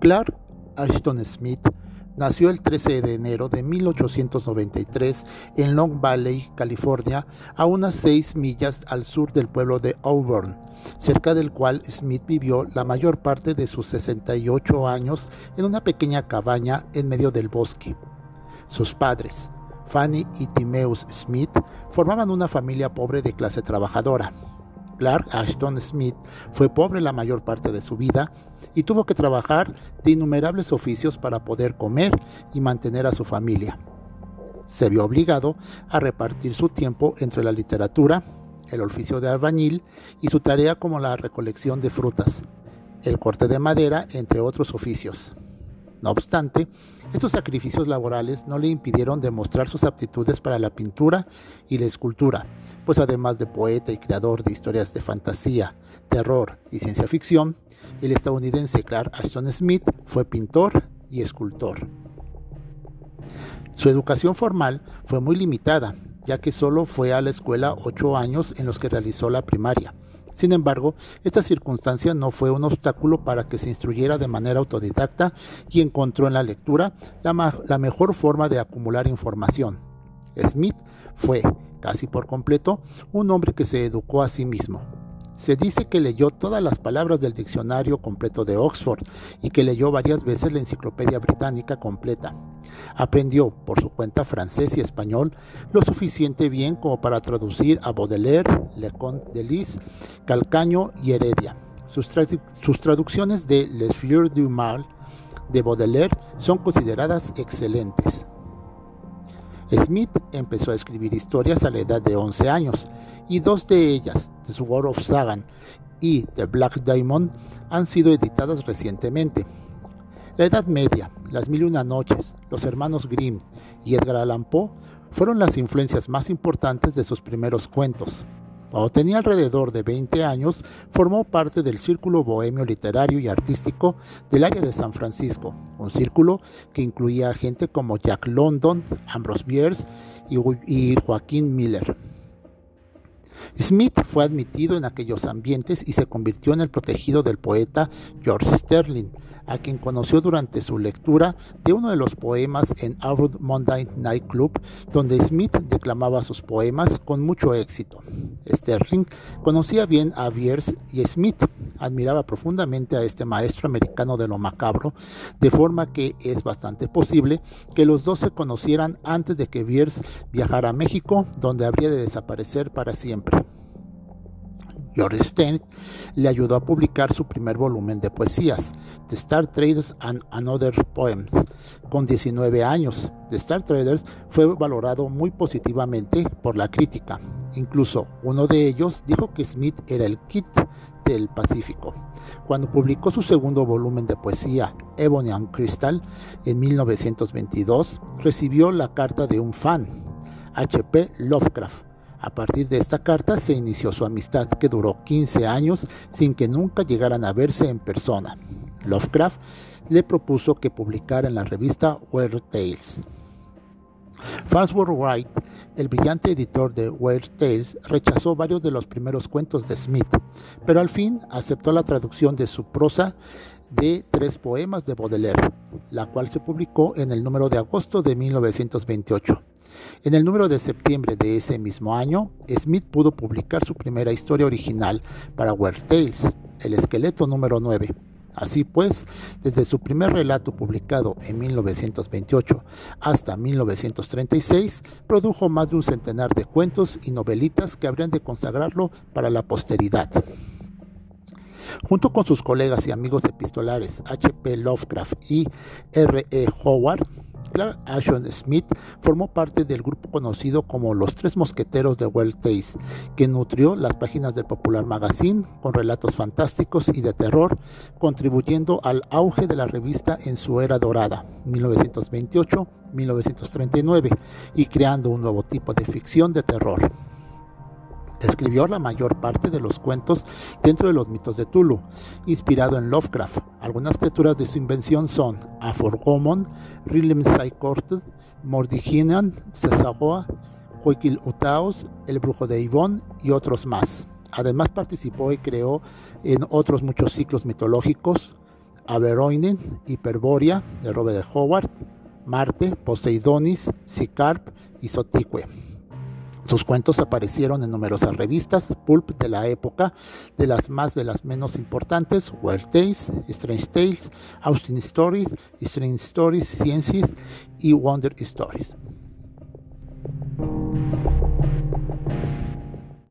Clark Ashton Smith nació el 13 de enero de 1893 en Long Valley, California, a unas 6 millas al sur del pueblo de Auburn, cerca del cual Smith vivió la mayor parte de sus 68 años en una pequeña cabaña en medio del bosque. Sus padres, Fanny y Timeus Smith, formaban una familia pobre de clase trabajadora. Clark Ashton Smith fue pobre la mayor parte de su vida y tuvo que trabajar de innumerables oficios para poder comer y mantener a su familia. Se vio obligado a repartir su tiempo entre la literatura, el oficio de albañil y su tarea como la recolección de frutas, el corte de madera, entre otros oficios. No obstante, estos sacrificios laborales no le impidieron demostrar sus aptitudes para la pintura y la escultura, pues además de poeta y creador de historias de fantasía, terror y ciencia ficción, el estadounidense Clark Ashton Smith fue pintor y escultor. Su educación formal fue muy limitada, ya que solo fue a la escuela ocho años en los que realizó la primaria, sin embargo, esta circunstancia no fue un obstáculo para que se instruyera de manera autodidacta y encontró en la lectura la, mejor forma de acumular información. Smith fue, casi por completo, un hombre que se educó a sí mismo. Se dice que leyó todas las palabras del diccionario completo de Oxford y que leyó varias veces la enciclopedia británica completa. Aprendió por su cuenta francés y español lo suficiente bien como para traducir a Baudelaire, Leconte de Lis, Calcaño y Heredia. Sus, sus traducciones de Les Fleurs du Mal de Baudelaire son consideradas excelentes. Smith empezó a escribir historias a la edad de 11 años y dos de ellas, The Sword of Sagan y The Black Diamond, han sido editadas recientemente. La Edad Media, Las Mil y Una Noches, Los Hermanos Grimm y Edgar Allan Poe fueron las influencias más importantes de sus primeros cuentos. Cuando tenía alrededor de 20 años, formó parte del Círculo Bohemio Literario y Artístico del área de San Francisco, un círculo que incluía gente como Jack London, Ambrose Bierce y Joaquín Miller. Smith fue admitido en aquellos ambientes y se convirtió en el protegido del poeta George Sterling, a quien conoció durante su lectura de uno de los poemas en Auburn Monday Night Club, donde Smith declamaba sus poemas con mucho éxito. Sterling conocía bien a Bierce y Smith, admiraba profundamente a este maestro americano de lo macabro, de forma que es bastante posible que los dos se conocieran antes de que Bierce viajara a México, donde habría de desaparecer para siempre. George Stein le ayudó a publicar su primer volumen de poesías, The Star Traders and Another Poems. Con 19 años, The Star Traders fue valorado muy positivamente por la crítica. Incluso uno de ellos dijo que Smith era el kit del Pacífico. Cuando publicó su segundo volumen de poesía, Ebony and Crystal, en 1922, recibió la carta de un fan, H.P. Lovecraft, a partir de esta carta se inició su amistad que duró 15 años sin que nunca llegaran a verse en persona. Lovecraft le propuso que publicara en la revista Weird Tales. Farnsworth Wright, el brillante editor de Weird Tales, rechazó varios de los primeros cuentos de Smith, pero al fin aceptó la traducción de su prosa de tres poemas de Baudelaire, la cual se publicó en el número de agosto de 1928. En el número de septiembre de ese mismo año, Smith pudo publicar su primera historia original para Weird Tales, El esqueleto número 9. Así pues, desde su primer relato publicado en 1928 hasta 1936, produjo más de un centenar de cuentos y novelitas que habrían de consagrarlo para la posteridad. Junto con sus colegas y amigos epistolares H.P. Lovecraft y R.E. Howard, Clark Ashton Smith formó parte del grupo conocido como los Tres Mosqueteros de World Taste, que nutrió las páginas del Popular Magazine con relatos fantásticos y de terror, contribuyendo al auge de la revista en su era dorada, 1928-1939, y creando un nuevo tipo de ficción de terror. Escribió la mayor parte de los cuentos dentro de los mitos de Tulu, inspirado en Lovecraft. Algunas criaturas de su invención son Aforgomon, Rilem Saikorted, Mordiginan, Cesagoa, Huikil Utaos, El Brujo de Ivón y otros más. Además participó y creó en otros muchos ciclos mitológicos, Aberoinen, Hyperborea de Robert Howard, Marte, Poseidonis, Sicarp y Sotique. Sus cuentos aparecieron en numerosas revistas pulp de la época, de las más de las menos importantes, Wild Tales, Strange Tales, Austin Stories, Strange Stories, Sciences y Wonder Stories.